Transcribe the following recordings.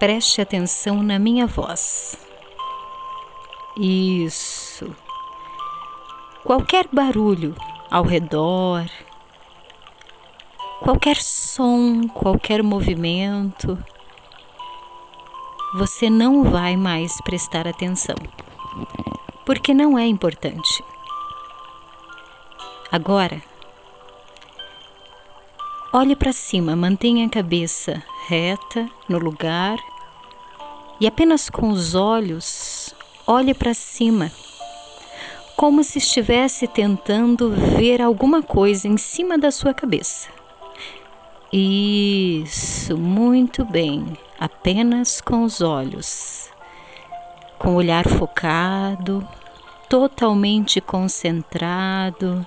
Preste atenção na minha voz. Isso. Qualquer barulho ao redor, qualquer som, qualquer movimento, você não vai mais prestar atenção, porque não é importante. Agora, olhe para cima, mantenha a cabeça reta no lugar e apenas com os olhos olhe para cima como se estivesse tentando ver alguma coisa em cima da sua cabeça. Isso, muito bem, apenas com os olhos, com o olhar focado, totalmente concentrado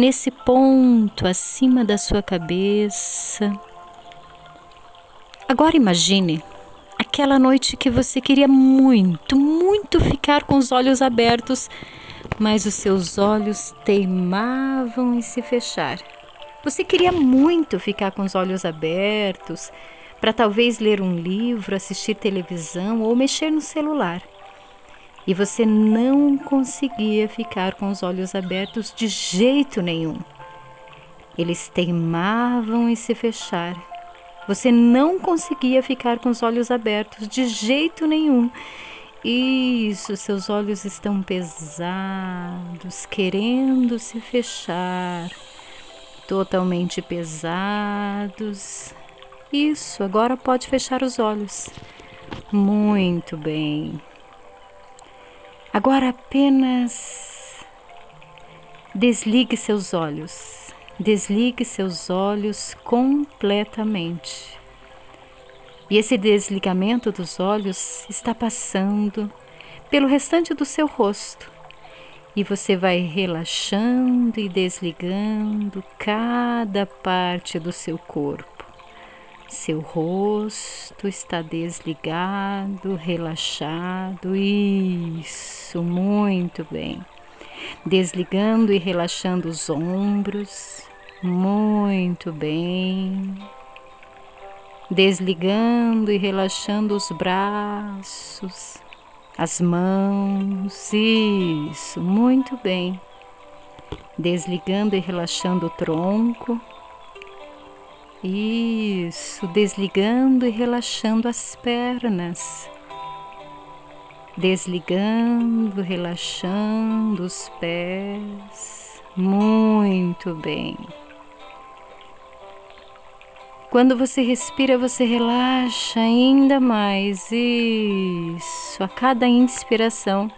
nesse ponto acima da sua cabeça. Agora imagine aquela noite que você queria muito, muito ficar com os olhos abertos mas os seus olhos teimavam em se fechar. Você queria muito ficar com os olhos abertos para talvez ler um livro, assistir televisão ou mexer no celular. E você não conseguia ficar com os olhos abertos de jeito nenhum. Eles teimavam em se fechar. Você não conseguia ficar com os olhos abertos de jeito nenhum isso, seus olhos estão pesados, querendo se fechar, totalmente pesados. Isso, agora pode fechar os olhos. Muito bem. Agora apenas desligue seus olhos. Desligue seus olhos completamente. E esse desligamento dos olhos está passando pelo restante do seu rosto. E você vai relaxando e desligando cada parte do seu corpo. Seu rosto está desligado, relaxado. Isso, muito bem. Desligando e relaxando os ombros. Muito bem desligando e relaxando os braços, as mãos. Isso, muito bem. Desligando e relaxando o tronco. Isso, desligando e relaxando as pernas. Desligando, relaxando os pés. Muito bem. Quando você respira, você relaxa ainda mais. Isso, a cada inspiração.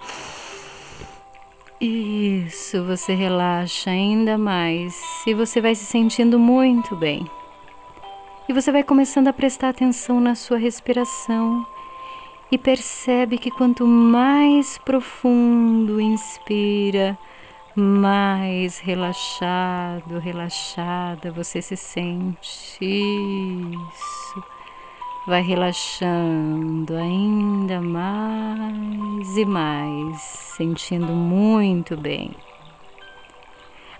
Isso, você relaxa ainda mais e você vai se sentindo muito bem. E você vai começando a prestar atenção na sua respiração e percebe que quanto mais profundo inspira, mais relaxado, relaxada você se sente. Isso. Vai relaxando ainda mais e mais, sentindo muito bem.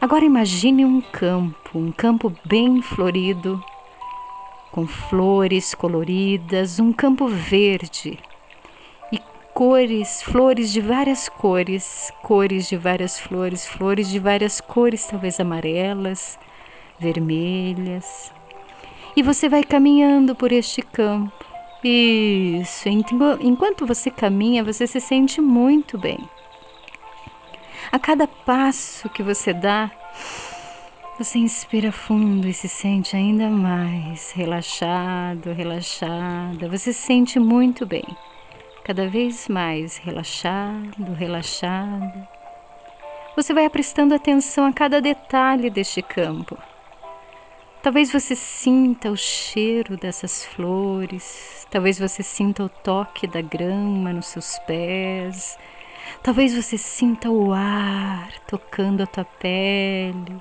Agora imagine um campo, um campo bem florido, com flores coloridas, um campo verde cores, flores de várias cores, cores de várias flores, flores de várias cores, talvez amarelas, vermelhas. E você vai caminhando por este campo. Isso, enquanto você caminha, você se sente muito bem. A cada passo que você dá, você inspira fundo e se sente ainda mais relaxado, relaxada. Você se sente muito bem cada vez mais relaxado, relaxada. Você vai prestando atenção a cada detalhe deste campo. Talvez você sinta o cheiro dessas flores, talvez você sinta o toque da grama nos seus pés, talvez você sinta o ar tocando a tua pele.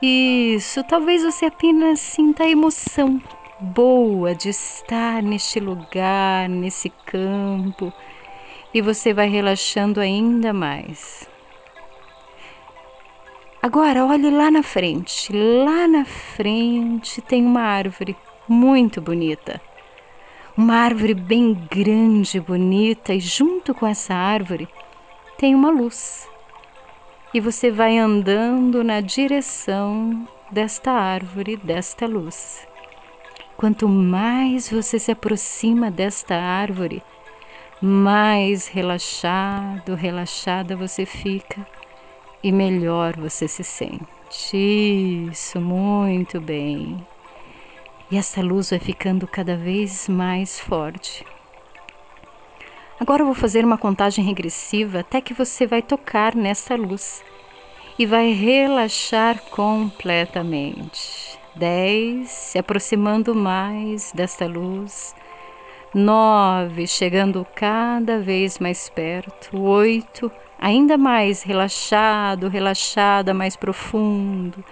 Isso, talvez você apenas sinta a emoção boa de estar neste lugar, nesse campo, e você vai relaxando ainda mais. Agora olhe lá na frente. Lá na frente tem uma árvore muito bonita. uma árvore bem grande, bonita, e junto com essa árvore tem uma luz. E você vai andando na direção desta árvore, desta luz. Quanto mais você se aproxima desta árvore, mais relaxado, relaxada você fica e melhor você se sente. Isso, muito bem. E essa luz vai ficando cada vez mais forte. Agora eu vou fazer uma contagem regressiva até que você vai tocar nessa luz e vai relaxar completamente. 10, se aproximando mais desta luz. 9, chegando cada vez mais perto. 8, ainda mais relaxado, relaxada, mais profundo.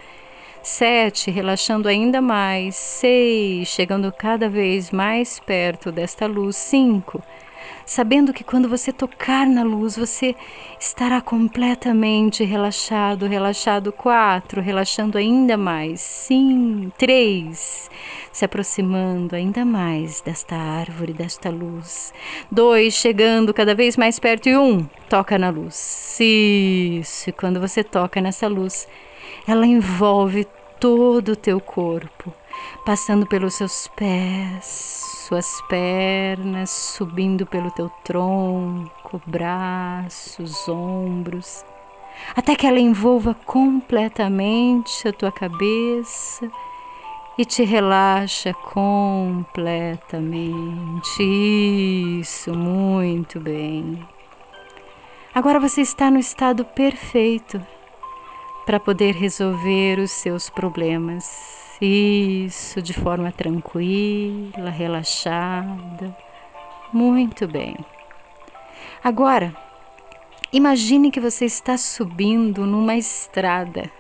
7, relaxando ainda mais. 6, chegando cada vez mais perto desta luz. 5, sabendo que quando você tocar na luz, você estará completamente relaxado, relaxado. Quatro, relaxando ainda mais. Sim, três, se aproximando ainda mais desta árvore, desta luz. Dois, chegando cada vez mais perto. E um, toca na luz. Isso, e quando você toca nessa luz, ela envolve todo o teu corpo, passando pelos seus pés, suas pernas, subindo pelo teu tronco, braços, ombros, até que ela envolva completamente a tua cabeça e te relaxa completamente. Isso, muito bem. Agora você está no estado perfeito para poder resolver os seus problemas. Isso, de forma tranquila, relaxada. Muito bem. Agora, imagine que você está subindo numa estrada.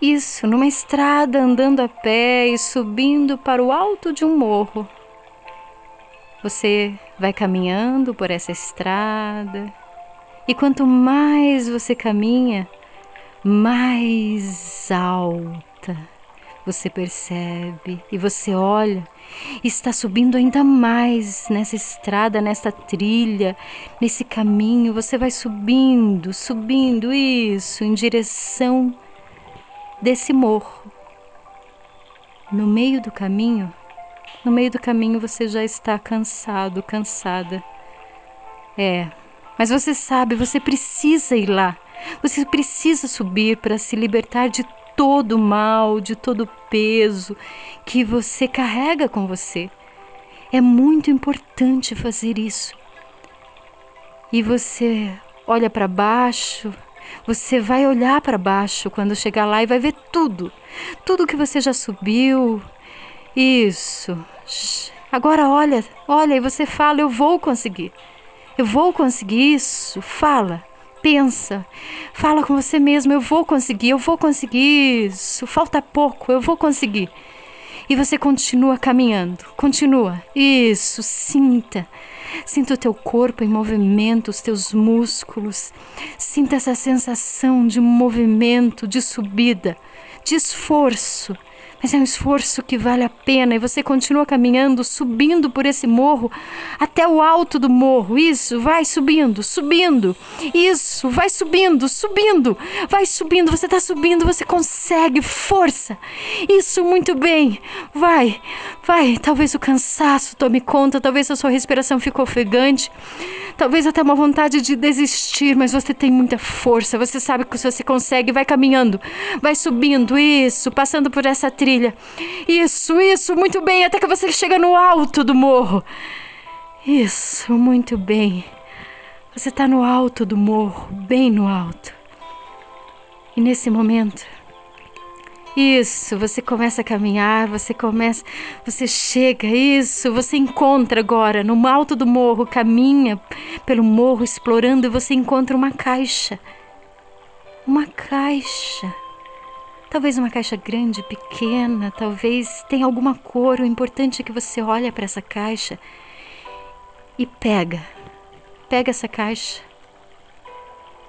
Isso, numa estrada andando a pé e subindo para o alto de um morro. Você vai caminhando por essa estrada e quanto mais você caminha, mais alta você percebe e você olha está subindo ainda mais nessa estrada, nessa trilha, nesse caminho. Você vai subindo, subindo isso em direção desse morro. No meio do caminho, no meio do caminho você já está cansado, cansada. É, mas você sabe, você precisa ir lá. Você precisa subir para se libertar de todo o mal, de todo o peso que você carrega com você. É muito importante fazer isso. E você olha para baixo, você vai olhar para baixo quando chegar lá e vai ver tudo, tudo que você já subiu. Isso. Agora olha, olha e você fala: Eu vou conseguir. Eu vou conseguir isso. Fala pensa, fala com você mesmo: eu vou conseguir, eu vou conseguir isso, falta pouco, eu vou conseguir. E você continua caminhando, continua. Isso, sinta. Sinta o teu corpo em movimento, os teus músculos. Sinta essa sensação de movimento, de subida, de esforço mas é um esforço que vale a pena e você continua caminhando, subindo por esse morro até o alto do morro. Isso, vai subindo, subindo. Isso, vai subindo, subindo, vai subindo. Você está subindo, você consegue, força. Isso, muito bem. Vai, vai. Talvez o cansaço tome conta, talvez a sua respiração ficou ofegante, talvez até uma vontade de desistir, mas você tem muita força. Você sabe que você consegue, vai caminhando, vai subindo. Isso, passando por essa trilha. Isso, isso, muito bem, até que você chega no alto do morro. Isso, muito bem. Você está no alto do morro, bem no alto. E nesse momento, isso, você começa a caminhar, você começa, você chega, isso, você encontra agora no alto do morro, caminha pelo morro explorando e você encontra uma caixa. Uma caixa. Talvez uma caixa grande, pequena, talvez tenha alguma cor. O importante é que você olha para essa caixa e pega. Pega essa caixa.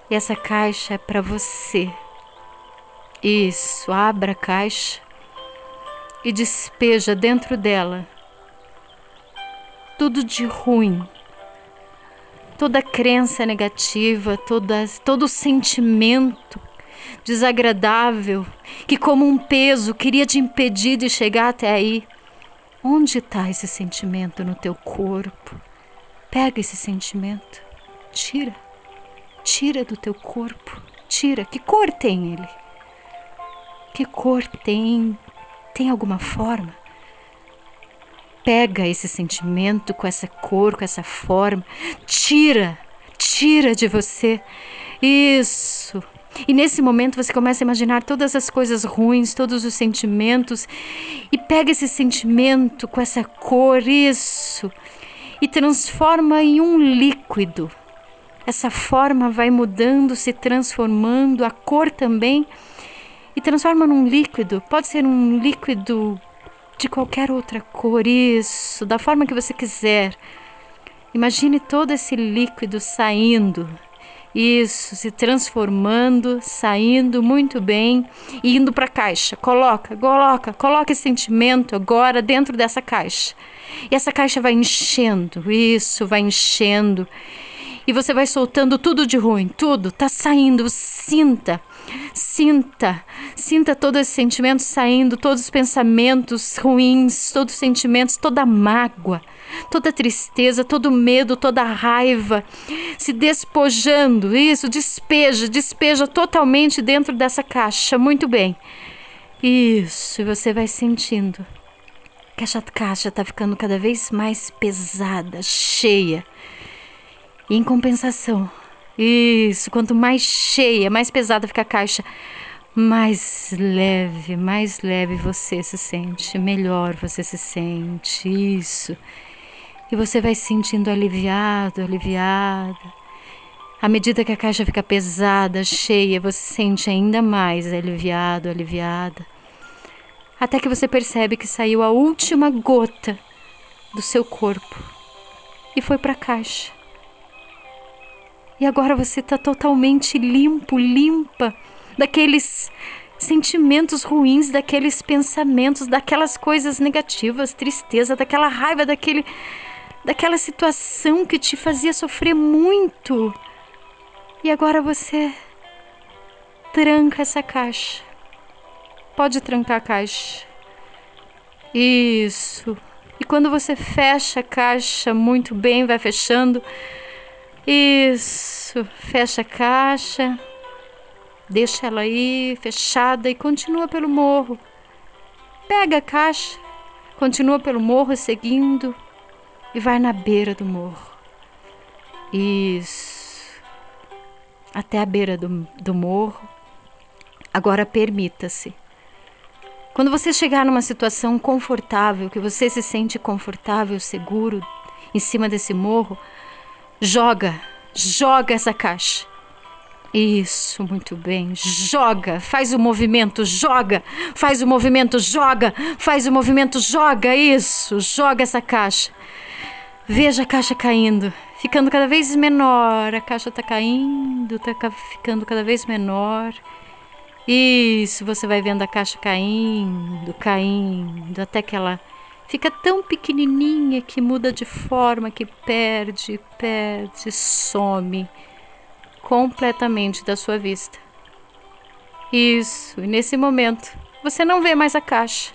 E essa caixa é para você. Isso, abra a caixa e despeja dentro dela tudo de ruim, toda crença negativa, todo sentimento desagradável que, como um peso, queria te impedir de chegar até aí. Onde está esse sentimento no teu corpo? Pega esse sentimento, tira, tira do teu corpo, tira. Que cor tem ele? Que cor tem? Tem alguma forma? Pega esse sentimento com essa cor, com essa forma, tira, tira de você. Isso. E nesse momento você começa a imaginar todas as coisas ruins, todos os sentimentos, e pega esse sentimento com essa cor, isso, e transforma em um líquido. Essa forma vai mudando, se transformando, a cor também, e transforma num líquido. Pode ser um líquido de qualquer outra cor, isso, da forma que você quiser. Imagine todo esse líquido saindo isso, se transformando, saindo muito bem e indo para a caixa. Coloca, coloca, coloca esse sentimento agora dentro dessa caixa. E essa caixa vai enchendo, isso, vai enchendo. E você vai soltando tudo de ruim, tudo tá saindo, sinta. Sinta, sinta todo esse sentimento saindo, todos os pensamentos ruins, todos os sentimentos, toda a mágoa toda tristeza, todo medo, toda raiva, se despojando. Isso, despeja, despeja totalmente dentro dessa caixa. Muito bem. Isso, você vai sentindo que essa caixa está ficando cada vez mais pesada, cheia. E em compensação, isso, quanto mais cheia, mais pesada fica a caixa, mais leve, mais leve você se sente, melhor você se sente. Isso. E você vai se sentindo aliviado, aliviada. À medida que a caixa fica pesada, cheia, você se sente ainda mais aliviado, aliviada. Até que você percebe que saiu a última gota do seu corpo e foi para a caixa. E agora você está totalmente limpo, limpa daqueles sentimentos ruins, daqueles pensamentos, daquelas coisas negativas, tristeza, daquela raiva, daquele daquela situação que te fazia sofrer muito. E agora você tranca essa caixa. Pode trancar a caixa. Isso. E quando você fecha a caixa muito bem, vai fechando. Isso. Fecha a caixa. Deixa ela aí fechada e continua pelo morro. Pega a caixa, continua pelo morro seguindo e vai na beira do morro. Isso. Até a beira do, do morro. Agora permita-se. Quando você chegar numa situação confortável, que você se sente confortável, seguro em cima desse morro, joga, joga essa caixa. Isso, muito bem. Joga, faz o movimento, joga, faz o movimento, joga, faz o movimento, joga. Isso, joga essa caixa. Veja a caixa caindo, ficando cada vez menor. A caixa está caindo, está ficando cada vez menor. Isso, você vai vendo a caixa caindo, caindo, até que ela fica tão pequenininha que muda de forma, que perde, perde, some completamente da sua vista. Isso, e nesse momento você não vê mais a caixa.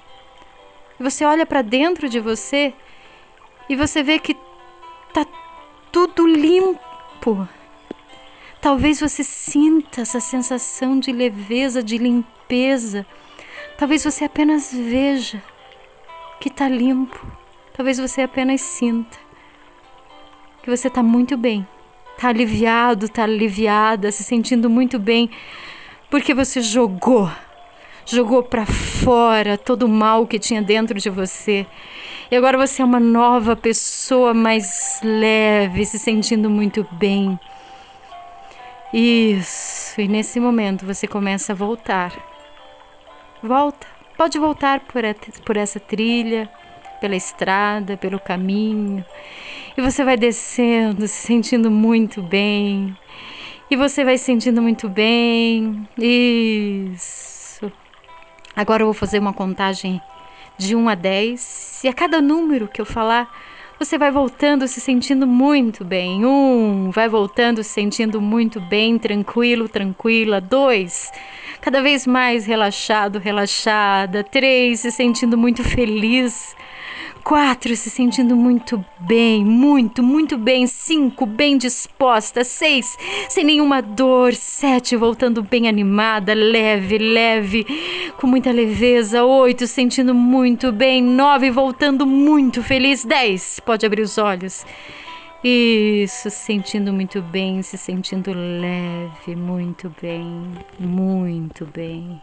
Você olha para dentro de você e você vê que tá tudo limpo. Talvez você sinta essa sensação de leveza, de limpeza. Talvez você apenas veja que tá limpo. Talvez você apenas sinta que você tá muito bem. Tá aliviado, tá aliviada, se sentindo muito bem, porque você jogou jogou para fora todo o mal que tinha dentro de você. E agora você é uma nova pessoa mais leve, se sentindo muito bem. Isso, e nesse momento você começa a voltar. Volta, pode voltar por, por essa trilha, pela estrada, pelo caminho. E você vai descendo, se sentindo muito bem. E você vai se sentindo muito bem. Isso. Agora eu vou fazer uma contagem de 1 a 10. E a cada número que eu falar, Você vai voltando se sentindo muito bem. Um, vai voltando se sentindo muito bem, tranquilo, tranquila. Dois, cada vez mais relaxado, relaxada. Três, se sentindo muito feliz. Quatro, se sentindo muito bem, muito, muito bem. Cinco, bem disposta. Seis, sem nenhuma dor. Sete, voltando bem animada, leve, leve, com muita leveza. Oito, sentindo muito bem. Nove, voltando muito feliz. Dez, pode abrir os olhos. Isso, se sentindo muito bem, se sentindo leve, muito bem, muito bem.